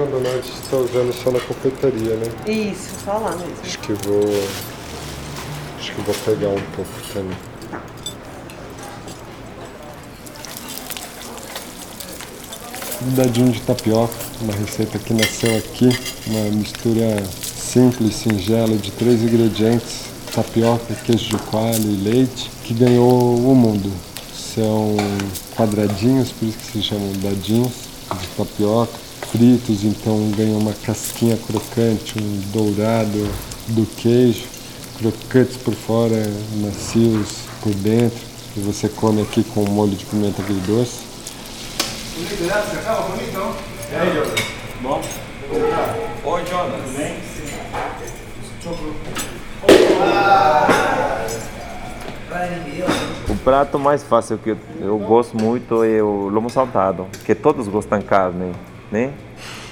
João Donati está usando só na confeitaria, né? Isso, só lá mesmo. Acho que vou. Acho que vou pegar um pouco também. Dadinho de tapioca, uma receita que nasceu aqui, uma mistura simples, singela de três ingredientes: tapioca, queijo de coalho e leite, que ganhou o mundo. São quadradinhos, por isso que se chamam dadinhos de tapioca, fritos, então ganham uma casquinha crocante, um dourado do queijo, crocantes por fora, macios por dentro, que você come aqui com molho de pimenta agridoce. E aí, Jonas? Bom? Oi, Jonas. Tudo bem? O prato mais fácil que eu, eu gosto muito é o lomo saltado, que todos gostam de carne, né?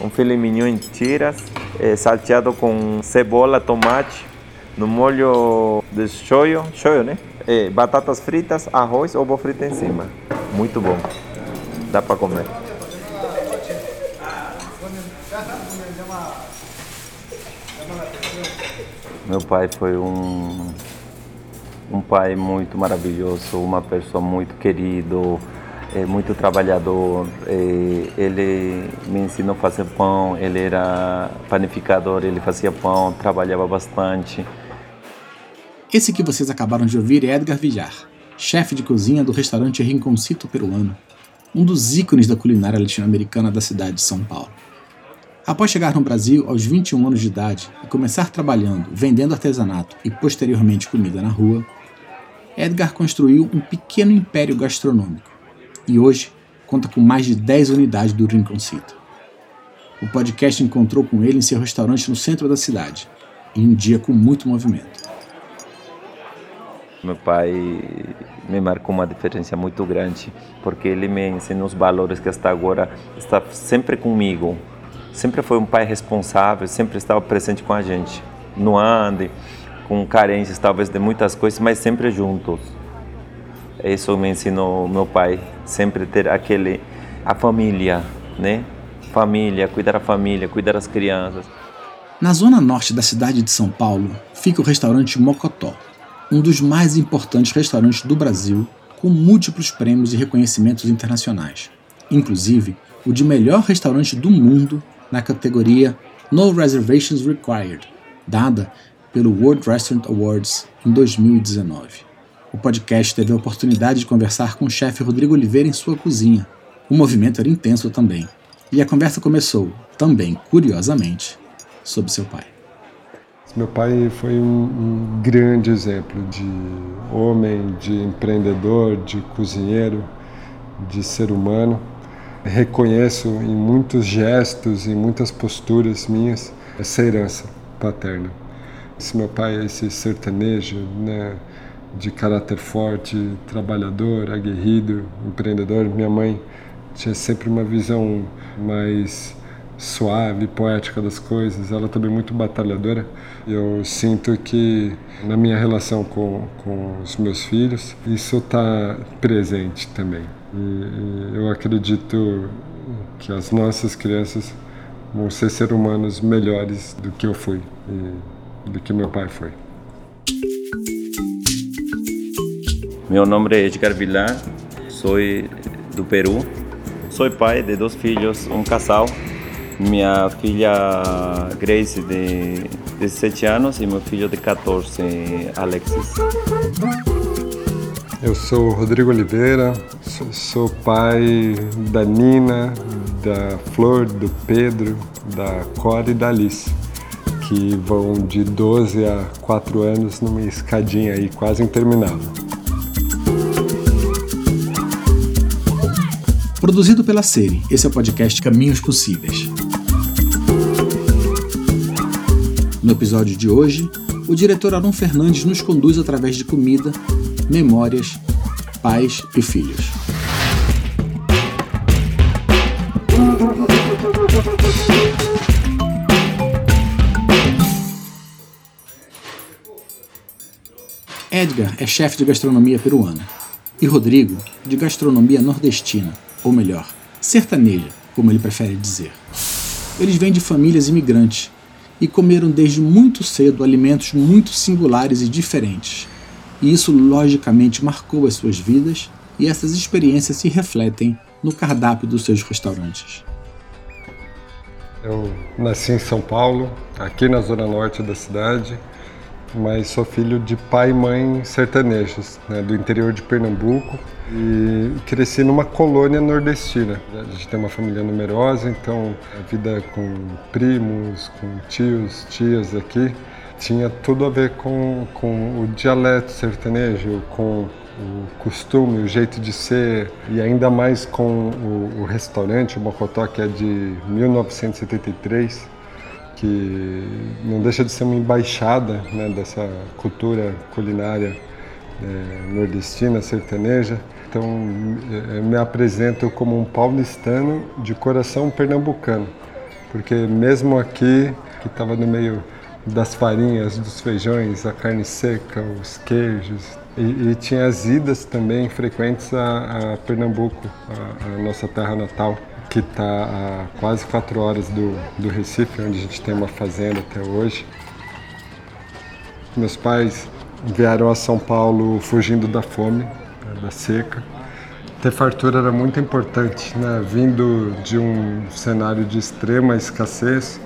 Um filé mignon em tiras, é, salteado com cebola, tomate, no molho de shoyu, shoyu, né? É, batatas fritas, arroz, ovo frito em cima. Muito bom. Dá para comer. Meu pai foi um um pai muito maravilhoso, uma pessoa muito querido, é, muito trabalhador. É, ele me ensinou a fazer pão, ele era panificador, ele fazia pão, trabalhava bastante. Esse que vocês acabaram de ouvir é Edgar Villar, chefe de cozinha do restaurante Rinconcito Peruano, um dos ícones da culinária latino-americana da cidade de São Paulo. Após chegar no Brasil aos 21 anos de idade e começar trabalhando, vendendo artesanato e posteriormente comida na rua, Edgar construiu um pequeno império gastronômico e hoje conta com mais de 10 unidades do Rinconcito. O podcast encontrou com ele em seu restaurante no centro da cidade, em um dia com muito movimento. Meu pai me marcou uma diferença muito grande, porque ele me ensinou os valores que até agora está sempre comigo. Sempre foi um pai responsável, sempre estava presente com a gente. No ande, com carências talvez de muitas coisas, mas sempre juntos. Isso me ensinou meu pai, sempre ter aquele a família, né? Família, cuidar da família, cuidar das crianças. Na zona norte da cidade de São Paulo fica o restaurante Mocotó, um dos mais importantes restaurantes do Brasil, com múltiplos prêmios e reconhecimentos internacionais, inclusive o de melhor restaurante do mundo na categoria No Reservations Required, dada pelo World Restaurant Awards em 2019. O podcast teve a oportunidade de conversar com o chefe Rodrigo Oliveira em sua cozinha. O movimento era intenso também, e a conversa começou, também curiosamente, sobre seu pai. Meu pai foi um, um, grande exemplo de homem, de empreendedor, de cozinheiro, de ser humano. Reconheço em muitos gestos, em muitas posturas minhas, essa herança paterna. Esse meu pai é esse sertanejo, né, de caráter forte, trabalhador, aguerrido, empreendedor. Minha mãe tinha sempre uma visão mais suave, poética das coisas. Ela também muito batalhadora. Eu sinto que na minha relação com, com os meus filhos, isso está presente também. E, e eu acredito que as nossas crianças vão ser seres humanos melhores do que eu fui. E, do que meu pai foi. Meu nome é Edgar Villar, sou do Peru. Sou pai de dois filhos, um casal. Minha filha Grace, de 17 anos, e meu filho de 14, Alexis. Eu sou Rodrigo Oliveira, sou pai da Nina, da Flor, do Pedro, da Cora e da Alice que vão de 12 a 4 anos numa escadinha aí quase interminável. Produzido pela série, esse é o podcast Caminhos Possíveis. No episódio de hoje, o diretor Aron Fernandes nos conduz através de comida, memórias, pais e filhos. Edgar é chefe de gastronomia peruana e Rodrigo de gastronomia nordestina, ou melhor, sertaneja, como ele prefere dizer. Eles vêm de famílias imigrantes e comeram desde muito cedo alimentos muito singulares e diferentes. E isso logicamente marcou as suas vidas e essas experiências se refletem no cardápio dos seus restaurantes. Eu nasci em São Paulo, aqui na zona norte da cidade, mas sou filho de pai e mãe sertanejos, né, do interior de Pernambuco e cresci numa colônia nordestina. A gente tem uma família numerosa, então a vida com primos, com tios, tias aqui tinha tudo a ver com, com o dialeto sertanejo, com o costume, o jeito de ser, e ainda mais com o, o restaurante, o Mocotó, que é de 1973, que não deixa de ser uma embaixada né, dessa cultura culinária é, nordestina, sertaneja. Então, eu me apresento como um paulistano de coração pernambucano, porque mesmo aqui, que estava no meio das farinhas, dos feijões, a carne seca, os queijos, e, e, tinha as idas também frequentes a, a Pernambuco, a, a, nossa terra natal, que está a quase quatro horas do, do Recife, onde a gente tem uma fazenda até hoje. Meus pais vieram a São Paulo fugindo da fome, né, da seca. Ter fartura era muito importante, né? vindo de um cenário de extrema escassez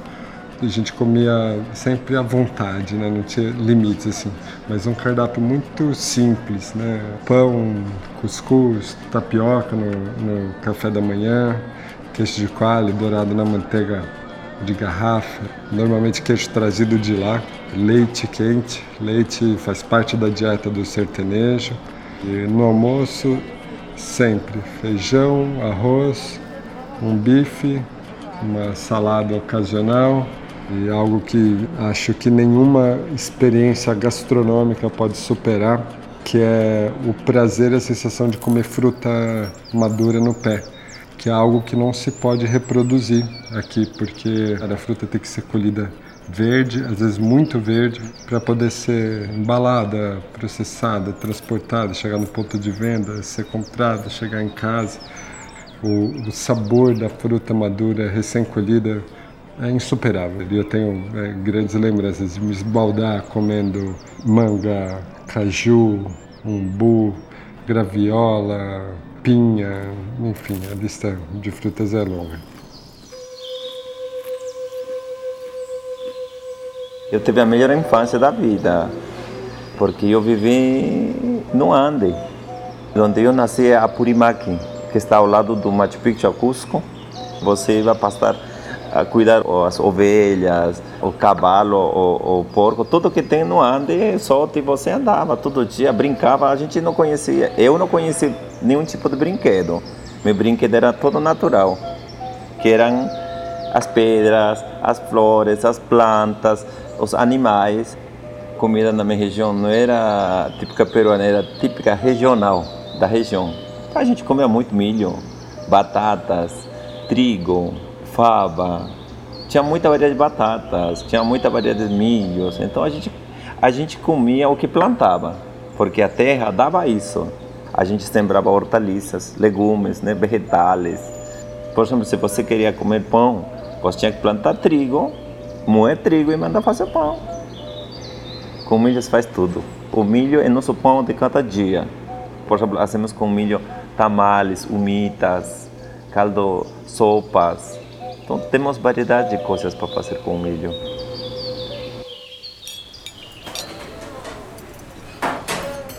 a gente comia sempre à vontade, né? não tinha limites assim. Mas um cardápio muito simples, né? Pão, cuscuz, tapioca no, no café da manhã, queijo de coalho dourado na manteiga de garrafa, normalmente queijo trazido de lá, leite quente, leite faz parte da dieta do sertanejo. E no almoço, sempre feijão, arroz, um bife, uma salada ocasional, e algo que acho que nenhuma experiência gastronômica pode superar, que é o prazer e a sensação de comer fruta madura no pé, que é algo que não se pode reproduzir aqui, porque a fruta tem que ser colhida verde, às vezes muito verde, para poder ser embalada, processada, transportada, chegar no ponto de venda, ser comprada, chegar em casa. O, o sabor da fruta madura recém-colhida é insuperável. Eu tenho é, grandes lembranças de me esbaldar comendo manga, caju, umbu, graviola, pinha, enfim, a lista de frutas é longa. Eu tive a melhor infância da vida, porque eu vivi no Ande, onde eu nasci é Apurimaqui, que está ao lado do Machu Picchu, Cusco. Você vai passar cuidar as ovelhas, o cavalo, o, o, porco, tudo que tem no Ande, só que você andava todo dia, brincava, a gente não conhecia, eu não conhecia nenhum tipo de brinquedo. Meu brinquedo era todo natural, que eram as pedras, as flores, as plantas, os animais. Comida na minha região não era típica peruana, era típica regional da região. A gente comia muito milho, batatas, trigo, fava, tinha muita variedade de batatas, tinha muita variedade de milhos. Então a gente, a gente comia o que plantava, porque a terra dava isso. A gente sembrava hortaliças, legumes, né, vegetais. Por exemplo, se você queria comer pão, você tinha que plantar trigo, moer trigo e mandar fazer pão. Com milho faz tudo. O milho é nosso pão de cada dia. Por exemplo, fazemos com milho tamales, humitas, caldo, sopas, então temos variedade de coisas para fazer com o milho.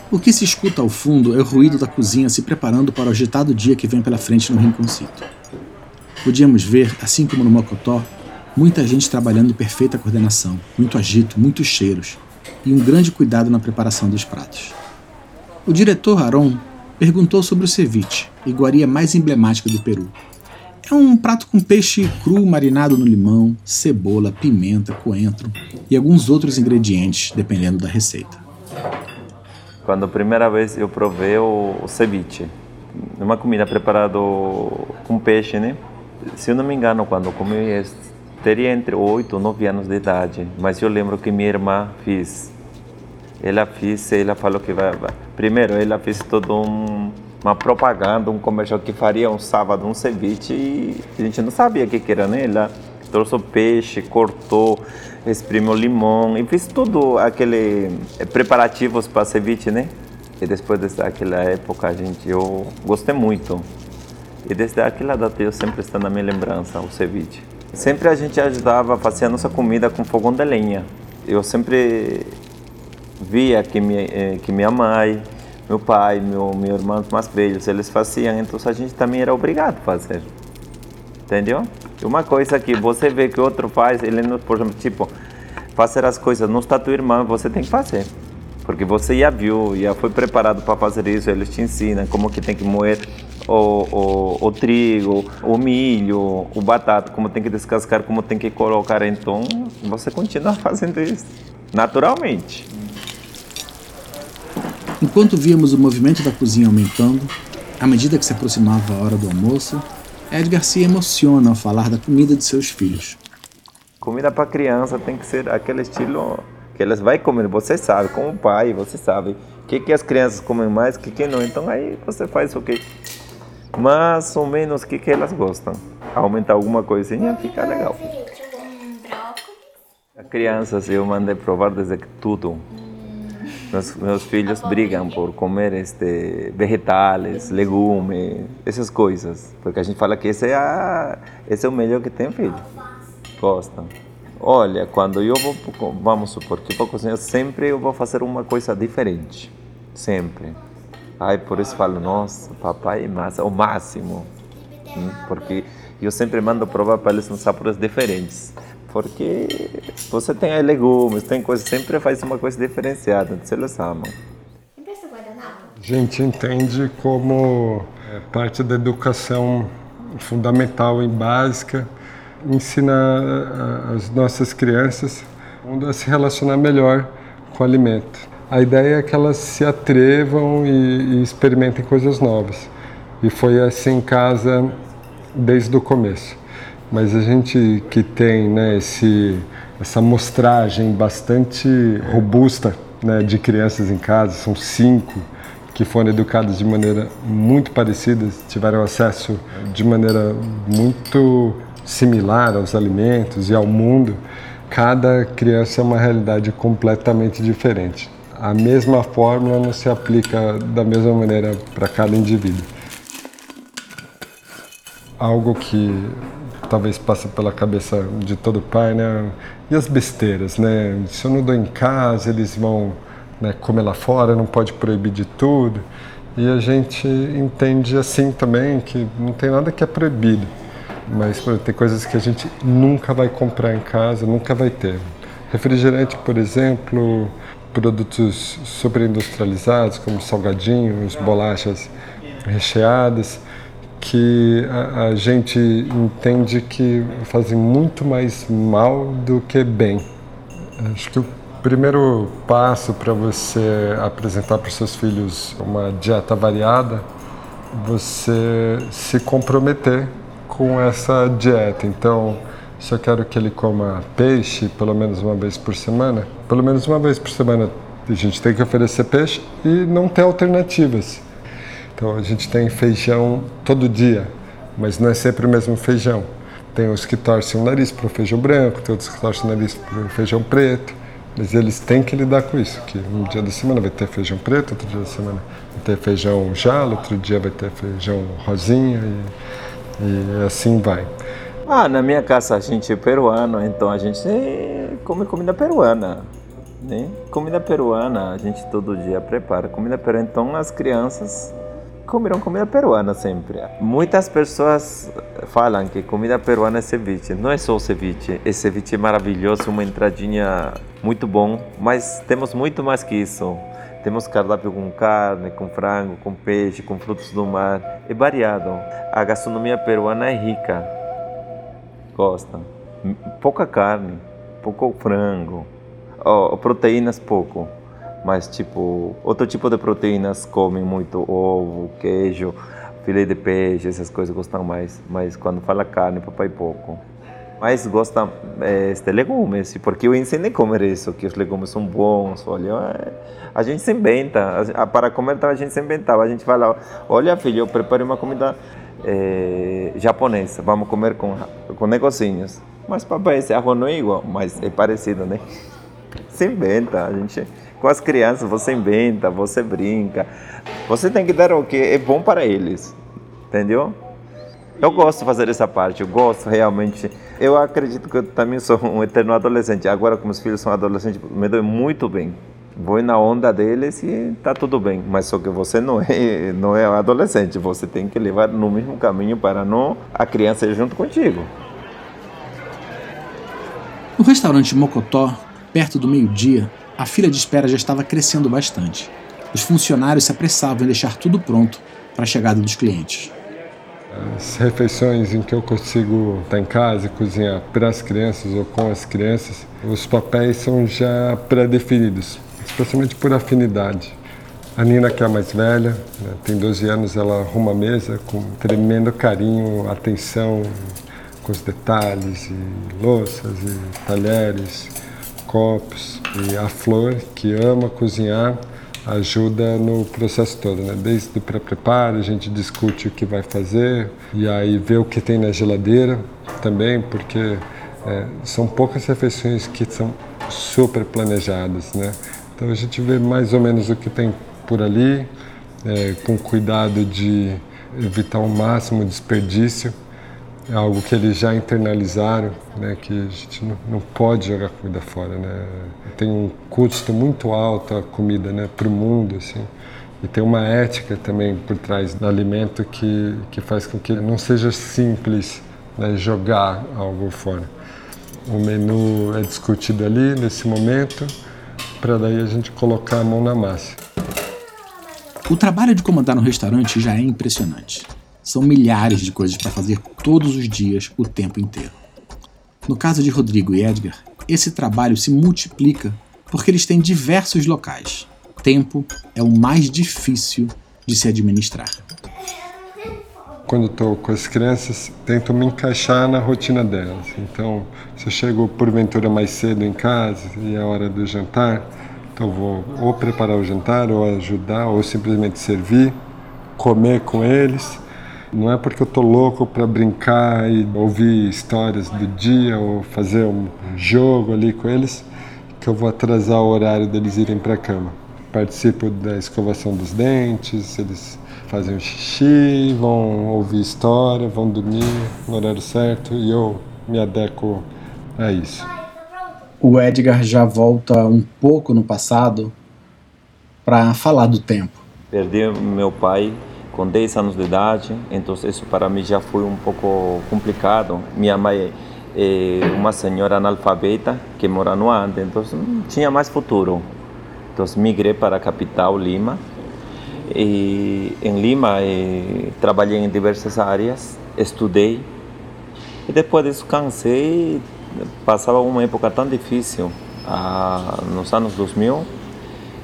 O que se escuta ao fundo é o ruído da cozinha se preparando para o agitado dia que vem pela frente no Rinconcito. Podíamos ver, assim como no Mocotó, muita gente trabalhando em perfeita coordenação, muito agito, muitos cheiros e um grande cuidado na preparação dos pratos. O diretor Aron perguntou sobre o ceviche, iguaria mais emblemática do Peru, é um prato com peixe cru marinado no limão, cebola, pimenta, coentro e alguns outros ingredientes, dependendo da receita. Quando a primeira vez eu provei o, ceviche, uma comida preparada com peixe, né? Se eu não me engano, quando comi, teria entre 8 ou 9 anos de idade, mas eu lembro que minha irmã fez. Ela fez, ela falou que vai. Primeiro, ela fez todo um uma propaganda, um comercial que faria um sábado um ceviche e a gente não sabia o que, que era, né? Ela trouxe o peixe, cortou, exprimiu limão e fiz tudo aquele eh, preparativos para ceviche, né? E depois daquela época, gente, eu gostei muito. E desde aquela data eu sempre está na minha lembrança o ceviche. Sempre a gente ajudava a fazer a nossa comida com fogão de lenha. Eu sempre via que eh, que minha mãe, meu pai, meu, meu irmão mais velhos, eles faziam, então a gente também era obrigado a fazer. Entendeu? Uma coisa que você vê que outro faz, ele não, por exemplo, tipo, fazer as coisas, não está tua irmã, você tem que fazer. Porque você já viu, já foi preparado para fazer isso, eles te ensinam como que tem que moer o, o, o, trigo, o milho, o batata, como tem que descascar, como tem que colocar. Então, você continua fazendo isso naturalmente. Enquanto víamos o movimento da cozinha aumentando, à medida que se aproximava a hora do almoço, Edgar se emociona ao falar da comida de seus filhos. Comida para criança tem que ser aquele estilo que elas vai comer. Você sabe, como pai, você sabe o que, que as crianças comem mais, o que, que não. Então aí você faz o que mais ou menos o que, que elas gostam. Aumentar alguma coisinha fica legal. As crianças eu mandei provar desde que tudo. Meus, filhos brigam por comer este, vegetais, legumes, essas coisas. Porque a gente fala que esse é, a, esse é o melhor que tem, filho. Gostam. Olha, quando eu vou, vamos supor que vou cozinhar, sempre eu vou fazer uma coisa diferente. Sempre. Ai, por isso falo, nossa, papai é o máximo. Hum, porque eu sempre mando provar para eles uns sabores diferentes. Porque você tem legumes, tem coisas, sempre faz uma coisa diferenciada, então eles amam. A gente entende como é, parte da educação fundamental e básica ensina as nossas crianças a se relacionar melhor com o alimento. A ideia é que elas se atrevam e, e experimentem coisas novas. E foi assim em casa desde o começo. Mas a gente que tem né, esse, essa mostragem bastante robusta né, de crianças em casa, são cinco que foram educadas de maneira muito parecida, tiveram acesso de maneira muito similar aos alimentos e ao mundo, cada criança é uma realidade completamente diferente. A mesma fórmula não se aplica da mesma maneira para cada indivíduo. Algo que talvez passe pela cabeça de todo pai, né? E as besteiras, né? Se eu não dou em casa, eles vão né, comer lá fora, não pode proibir de tudo. E a gente entende assim também que não tem nada que é proibido mas tem coisas que a gente nunca vai comprar em casa, nunca vai ter. Refrigerante, por exemplo, produtos superindustrializados, como salgadinhos, bolachas recheadas, que a, a gente entende que fazem muito mais mal do que bem. Acho que o primeiro passo para você apresentar para os seus filhos uma dieta variada, você se comprometer com essa dieta. Então, se eu quero que ele coma peixe pelo menos uma vez por semana, pelo menos uma vez por semana a gente tem que oferecer peixe e não tem alternativas. Então a gente tem feijão todo dia, mas não é sempre o mesmo feijão. Tem os que torcem o nariz para o feijão branco, tem outros que torcem o nariz para o feijão preto, mas eles têm que lidar com isso, que um dia da semana vai ter feijão preto, outro dia da semana vai ter feijão jalo, outro dia vai ter feijão rosinha e e assim vai. Ah, na minha casa a gente é peruano, então a gente come comida peruana. Né? Comida peruana, a gente todo dia prepara comida peruana. Então as crianças comerão comida peruana sempre. Muitas pessoas falam que comida peruana é ceviche. Não é só ceviche, é ceviche maravilhoso, uma entradinha muito bom, mas temos muito mais que isso. Temos cardápio com carne, com frango, com peixe, com frutos do mar. É variado. A gastronomia peruana é rica. Gosta. Pouca carne, pouco frango. Oh, proteínas pouco. Mas tipo, outro tipo de proteínas comem muito ovo, queijo, filé de peixe, essas coisas gostam mais. Mas quando fala carne, papai pouco mais gosta é, este legumes, porque eu ensinei a comer isso, que os legumes são bons, olha, é, a gente se inventa, para comer a gente se inventava, a gente fala, olha filho, eu preparei uma comida é, japonesa, vamos comer com, com negocinhos. Mas papai, esse arroz não é igual, mas é parecido, né? Se inventa, a gente com as crianças você inventa, você brinca. Você tem que dar o que é bom para eles, entendeu? Eu gosto de fazer essa parte, eu gosto realmente. Eu acredito que eu também sou um eterno adolescente. Agora, como os filhos são adolescentes, me dou muito bem. Vou na onda deles e tá tudo bem. Mas só que você não é, não é adolescente, você tem que levar no mesmo caminho para não a criança ir junto contigo. No restaurante Mocotó, perto do meio-dia, a fila de espera já estava crescendo bastante. Os funcionários se apressavam em deixar tudo pronto para a chegada dos clientes. As refeições em que eu consigo estar em casa e cozinhar para as crianças ou com as crianças, os papéis são já pré-definidos, especialmente por afinidade. A Nina, que é a mais velha, né, tem 12 anos, ela arruma a mesa com tremendo carinho, atenção com os detalhes, e louças e talheres copos. E a Flor, que ama cozinhar, ajuda no processo todo, né? Desde o pré-preparo, a gente discute o que vai fazer e aí vê o que tem na geladeira também, porque é, são poucas refeições que são super planejadas, né? Então a gente vê mais ou menos o que tem por ali, é, com cuidado de evitar o máximo desperdício é algo que eles já internalizaram, né, que a gente não, não pode jogar comida fora, né? Tem um custo muito alto a comida, né, para o mundo, assim. E tem uma ética também por trás do alimento que, que faz com que não seja simples né, jogar algo fora. O menu é discutido ali nesse momento, para daí a gente colocar a mão na massa. O trabalho de comandar um restaurante já é impressionante. São milhares de coisas para fazer todos os dias, o tempo inteiro. No caso de Rodrigo e Edgar, esse trabalho se multiplica porque eles têm diversos locais. Tempo é o mais difícil de se administrar. Quando estou com as crianças, tento me encaixar na rotina delas. Então, se eu chego porventura mais cedo em casa e é hora do jantar, então vou ou preparar o jantar, ou ajudar, ou simplesmente servir, comer com eles não é porque eu tô louco para brincar e ouvir histórias do dia ou fazer um jogo ali com eles que eu vou atrasar o horário deles irem para a cama. Participo da escovação dos dentes, eles fazem um xixi, vão ouvir história, vão dormir no horário certo e eu me adequo a isso. O Edgar já volta um pouco no passado para falar do tempo. Perdi meu pai com 10 anos de idade, então isso para mim já foi um pouco complicado. Minha mãe é uma senhora analfabeta que mora no Ande, então tinha mais futuro. Então migrei para a capital, Lima. E em Lima eh, trabalhei em diversas áreas, estudei. E depois disso cansei, passava uma época tão difícil, ah, nos anos 2000,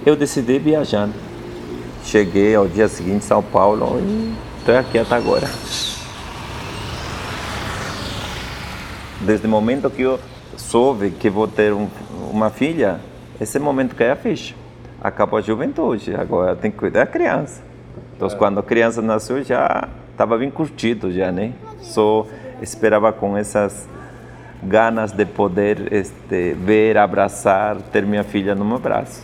eu decidi viajar Cheguei ao dia seguinte em São Paulo e estou aqui até agora. Desde o momento que eu soube que vou ter um, uma filha, esse momento que é a ficha. Acabou a juventude, agora tem que cuidar da criança. Então, é. quando a criança nasceu, já estava bem curtido, já, né? Só esperava com essas ganas de poder este, ver, abraçar, ter minha filha no meu braço.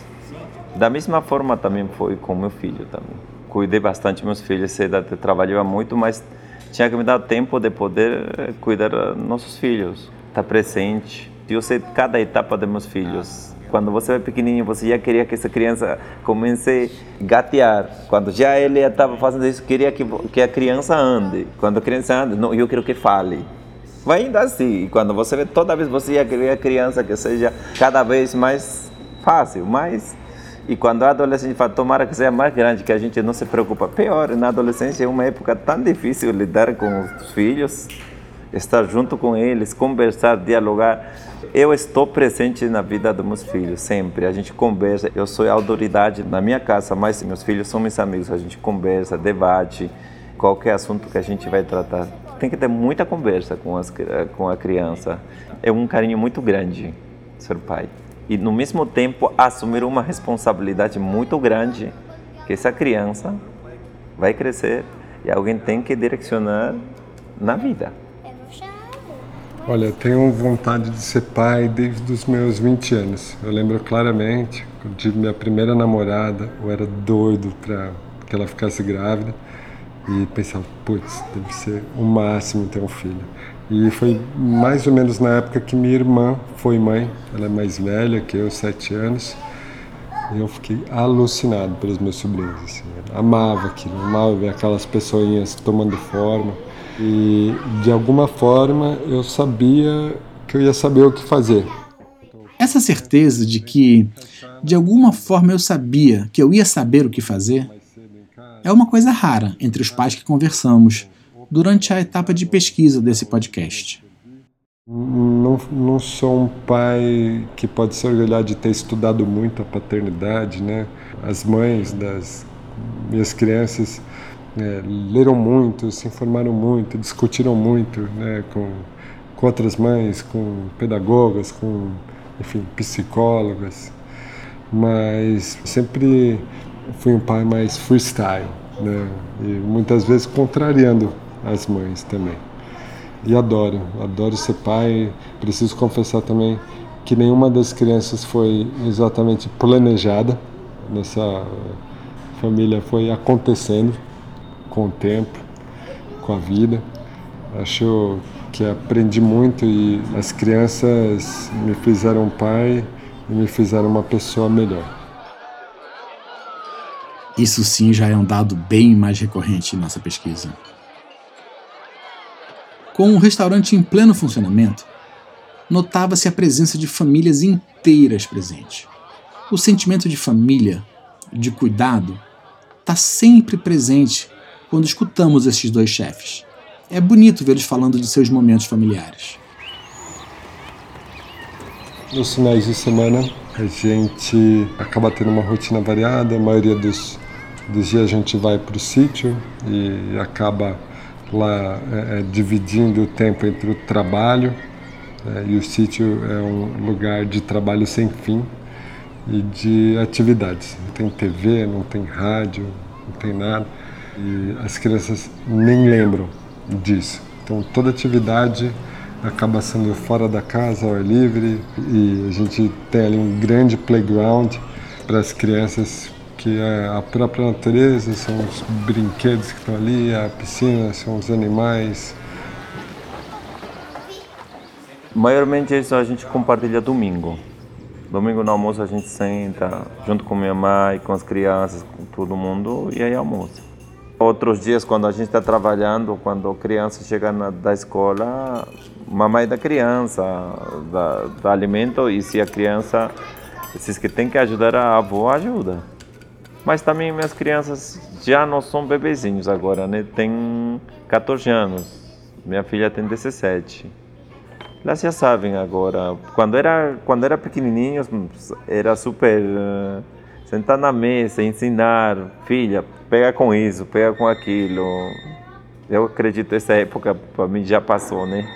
Da mesma forma também foi com meu filho também. Cuidei bastante meus filhos, trabalhava muito, mas tinha que me dar tempo de poder eh, cuidar dos nossos filhos, estar presente. Eu sei cada etapa dos meus filhos. Quando você é pequenininho, você já queria que essa criança comece a gatear. Quando já ele estava fazendo isso, queria que, que a criança ande. Quando a criança anda, não, eu quero que fale. Vai indo assim. E quando você vê, toda vez você já queria a criança que seja cada vez mais fácil, mais e quando a adolescente fala, tomara que seja mais grande, que a gente não se preocupa. Pior, na adolescência é uma época tão difícil lidar com os filhos, estar junto com eles, conversar, dialogar. Eu estou presente na vida dos meus filhos, sempre. A gente conversa. Eu sou autoridade na minha casa, mas meus filhos são meus amigos. A gente conversa, debate, qualquer assunto que a gente vai tratar. Tem que ter muita conversa com, as, com a criança. É um carinho muito grande ser pai e no mesmo tempo assumir uma responsabilidade muito grande que essa criança vai crescer e alguém tem que direcionar na vida. Olha, tenho vontade de ser pai desde os meus 20 anos. Eu lembro claramente, quando tive minha primeira namorada, eu era doido para que ela ficasse grávida e pensava, putz, deve ser o máximo ter um filho. E foi mais ou menos na época que minha irmã foi mãe, ela é mais velha que eu, sete anos, eu fiquei alucinado pelos meus sobrinhos. Assim. amava aquilo, amava ver aquelas pessoinhas tomando forma. E de alguma forma eu sabia que eu ia saber o que fazer. Essa certeza de que de alguma forma eu sabia que eu ia saber o que fazer é uma coisa rara entre os pais que conversamos durante a etapa de pesquisa desse podcast. Não, não sou um pai que pode se orgulhar de ter estudado muito a paternidade, né? As mães das minhas crianças é, leram muito, se informaram muito, discutiram muito né, com, com outras mães, com pedagogas, com enfim, psicólogas, mas sempre fui um pai mais freestyle, né, e muitas vezes contrariando as mães também. E adoro, adoro ser pai. Preciso confessar também que nenhuma das crianças foi exatamente planejada. Nessa família foi acontecendo com o tempo, com a vida. Acho que aprendi muito e as crianças me fizeram pai e me fizeram uma pessoa melhor. Isso sim já é um dado bem mais recorrente em nossa pesquisa. Com o restaurante em pleno funcionamento, notava-se a presença de famílias inteiras presentes. O sentimento de família, de cuidado, está sempre presente quando escutamos esses dois chefes. É bonito vê-los falando de seus momentos familiares. Nos finais de semana, a gente acaba tendo uma rotina variada. A maioria dos, dos dias a gente vai para o sítio e acaba lá é, é, dividindo o tempo entre o trabalho. É, e o sítio é um lugar de trabalho sem fim e de atividades. Não tem TV, não tem rádio, não tem nada e as crianças nem lembram disso. Então toda atividade acaba sendo fora da casa, ao ar livre, e a gente tem ali um grande playground para as crianças que é a própria natureza, são os brinquedos que estão ali, a piscina, são os animais. Maiormente isso a gente compartilha domingo. Domingo no almoço a gente senta junto com minha mãe, com as crianças, com todo mundo e aí almoça. Outros dias, quando a gente está trabalhando, quando a criança chega na, da escola, mamãe da criança, dá, alimento e se a criança, esses que tem que ajudar a avó, ajuda. Mas também minhas crianças já não são bebezinhos agora, né? Tem 14 anos, minha filha tem 17. Elas já sabem agora. Quando era, quando era pequenininhos, era super... Uh, sentar na mesa, ensinar, filha, pega com isso, pega com aquilo. Eu acredito essa época para mim já passou, né?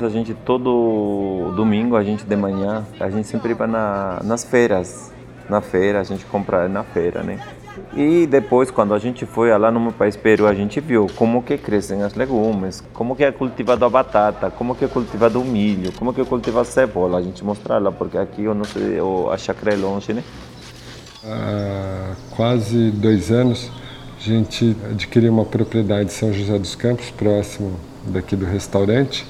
A gente todo domingo, a gente de manhã, a gente sempre vai na, nas feiras. Na feira, a gente compra na feira, né? E depois, quando a gente foi lá no meu país Peru, a gente viu como que crescem as legumes, como que é cultivado a batata, como que é cultivado o milho, como que é cultivado a cebola. A gente mostra lá, porque aqui eu não sei, a chácara é longe, né? Há quase dois anos, a gente adquiriu uma propriedade em São José dos Campos, próximo daqui do restaurante,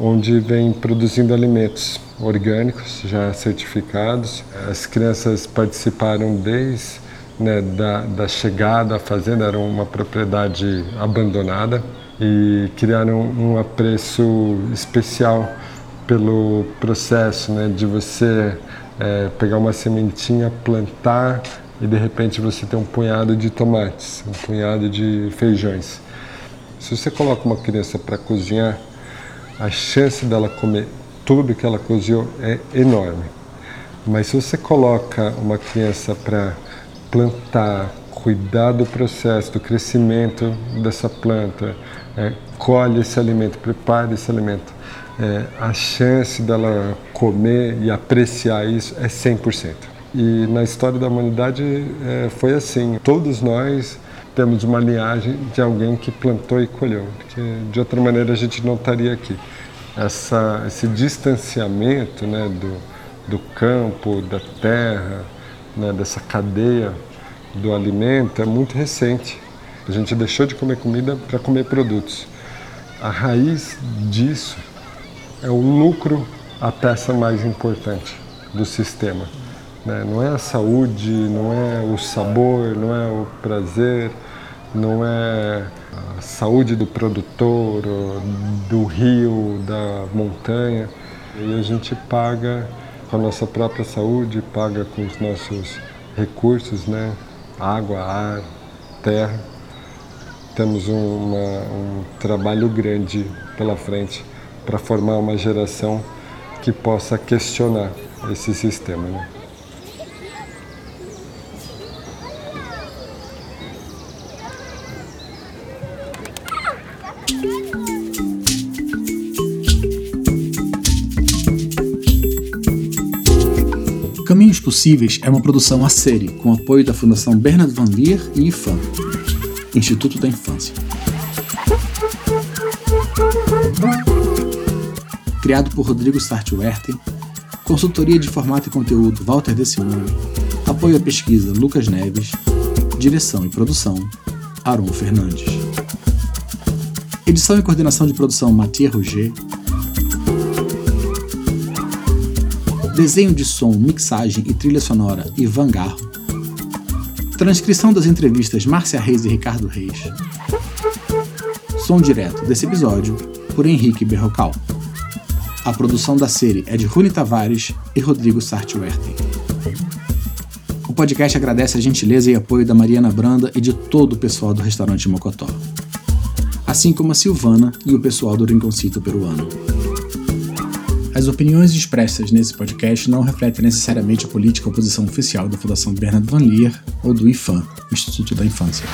onde vem produzindo alimentos orgânicos já certificados. As crianças participaram desde né, da, da chegada à fazenda, era uma propriedade abandonada e criaram um apreço especial pelo processo né, de você é, pegar uma sementinha, plantar e de repente você tem um punhado de tomates, um punhado de feijões. Se você coloca uma criança para cozinhar, a chance dela comer tudo que ela cozinhou é enorme. Mas se você coloca uma criança para plantar, cuidar do processo, do crescimento dessa planta, é, colhe esse alimento, prepara esse alimento, é, a chance dela comer e apreciar isso é 100%. E na história da humanidade é, foi assim. Todos nós temos uma linhagem de alguém que plantou e colheu, porque de outra maneira a gente não estaria aqui. Essa, esse distanciamento né, do, do campo, da terra, né, dessa cadeia do alimento é muito recente. A gente deixou de comer comida para comer produtos. A raiz disso é o lucro, a peça mais importante do sistema. Né? Não é a saúde, não é o sabor, não é o prazer, não é a saúde do produtor, do rio, da montanha. E a gente paga com a nossa própria saúde, paga com os nossos recursos, né? água, ar, terra. Temos uma, um trabalho grande pela frente para formar uma geração que possa questionar esse sistema. Né? É uma produção a série com apoio da Fundação Bernard Van Leer e IFAM, Instituto da Infância. Criado por Rodrigo Sartwerten, consultoria de formato e conteúdo Walter De Simone, apoio à pesquisa Lucas Neves, direção e produção Aron Fernandes. Edição e coordenação de produção Mathieu Roger Desenho de som, mixagem e trilha sonora Ivan Garro. Transcrição das entrevistas Márcia Reis e Ricardo Reis. Som direto desse episódio por Henrique Berrocal. A produção da série é de Rune Tavares e Rodrigo Sartwerten. O podcast agradece a gentileza e apoio da Mariana Branda e de todo o pessoal do restaurante Mocotó, assim como a Silvana e o pessoal do Rinconcito Peruano. As opiniões expressas nesse podcast não refletem necessariamente a política ou posição oficial da Fundação Bernard Van Leer ou do IFAM, Instituto da Infância.